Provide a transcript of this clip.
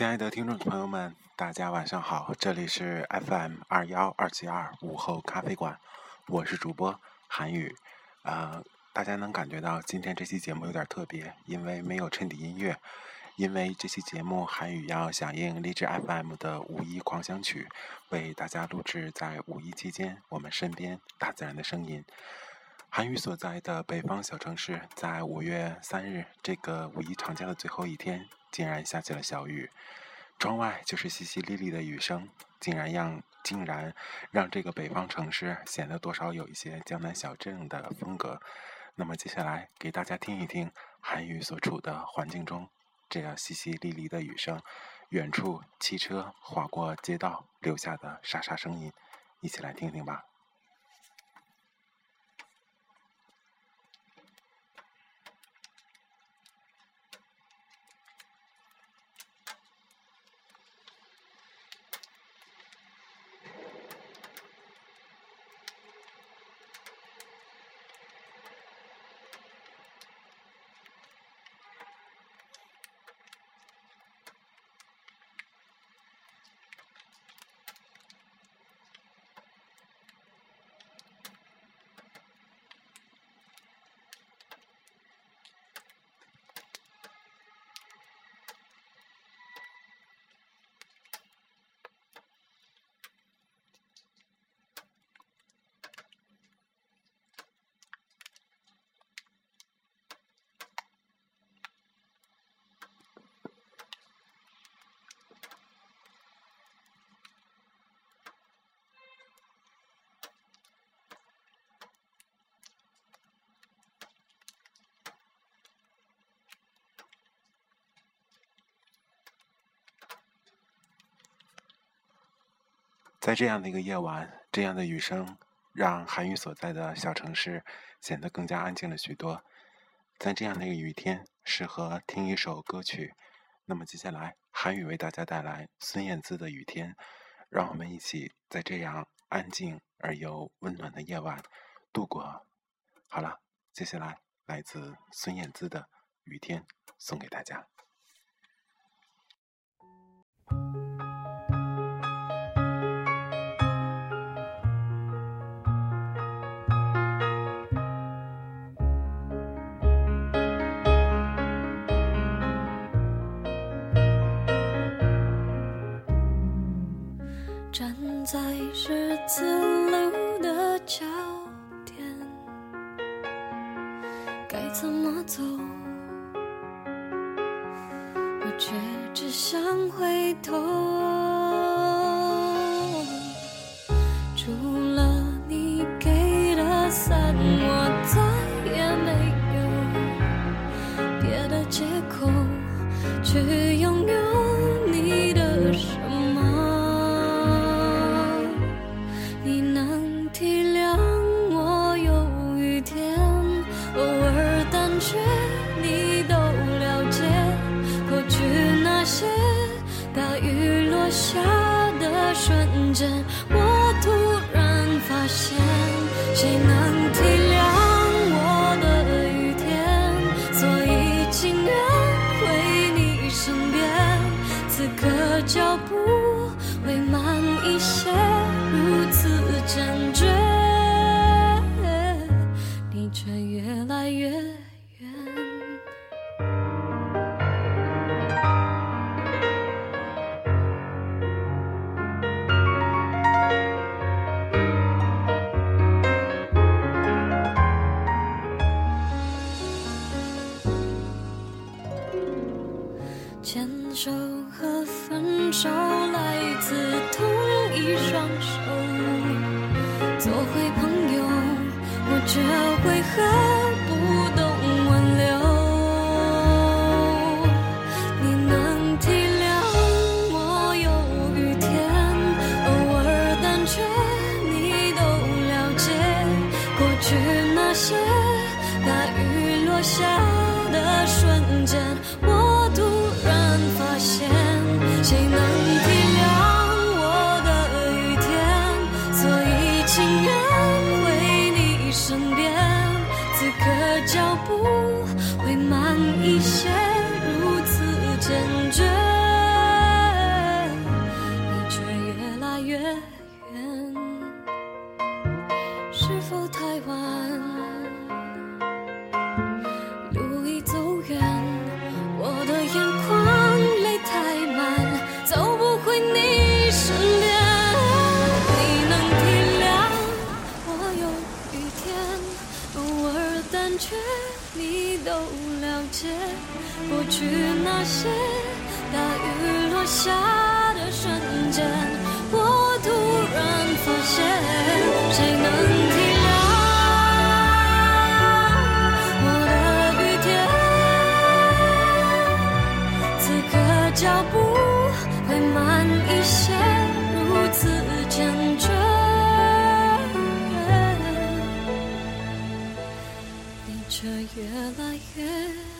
亲爱的听众朋友们，大家晚上好，这里是 FM 二幺二七二午后咖啡馆，我是主播韩宇。呃，大家能感觉到今天这期节目有点特别，因为没有衬底音乐，因为这期节目韩宇要响应励志 FM 的五一狂想曲，为大家录制在五一期间我们身边大自然的声音。韩宇所在的北方小城市，在五月三日这个五一长假的最后一天。竟然下起了小雨，窗外就是淅淅沥沥的雨声，竟然让竟然让这个北方城市显得多少有一些江南小镇的风格。那么接下来给大家听一听韩语所处的环境中这样淅淅沥沥的雨声，远处汽车划过街道留下的沙沙声音，一起来听听吧。在这样的一个夜晚，这样的雨声让韩语所在的小城市显得更加安静了许多。在这样的一个雨天，适合听一首歌曲。那么接下来，韩宇为大家带来孙燕姿的《雨天》，让我们一起在这样安静而又温暖的夜晚度过。好了，接下来来自孙燕姿的《雨天》送给大家。在十字路的交点该怎么走？我却只想回头。除了你给的伞我再也没有别的借口去瞬间我突然发现谁能体谅我的雨天？所以情愿回你身边此刻脚步会慢一些如此坚决。你却越来越手和分手来自同一双手，做回朋友，我却为何不懂挽留？你能体谅我有雨天，偶尔胆怯，你都了解。过去那些大雨落下的瞬间，我，谁能体谅我的雨天？所以情愿回你身边，此刻脚步会慢一些，如此坚决，你却越来越远。是否太晚？但却，你都了解。过去那些大雨落下的瞬间，我突然发现，谁能却越来越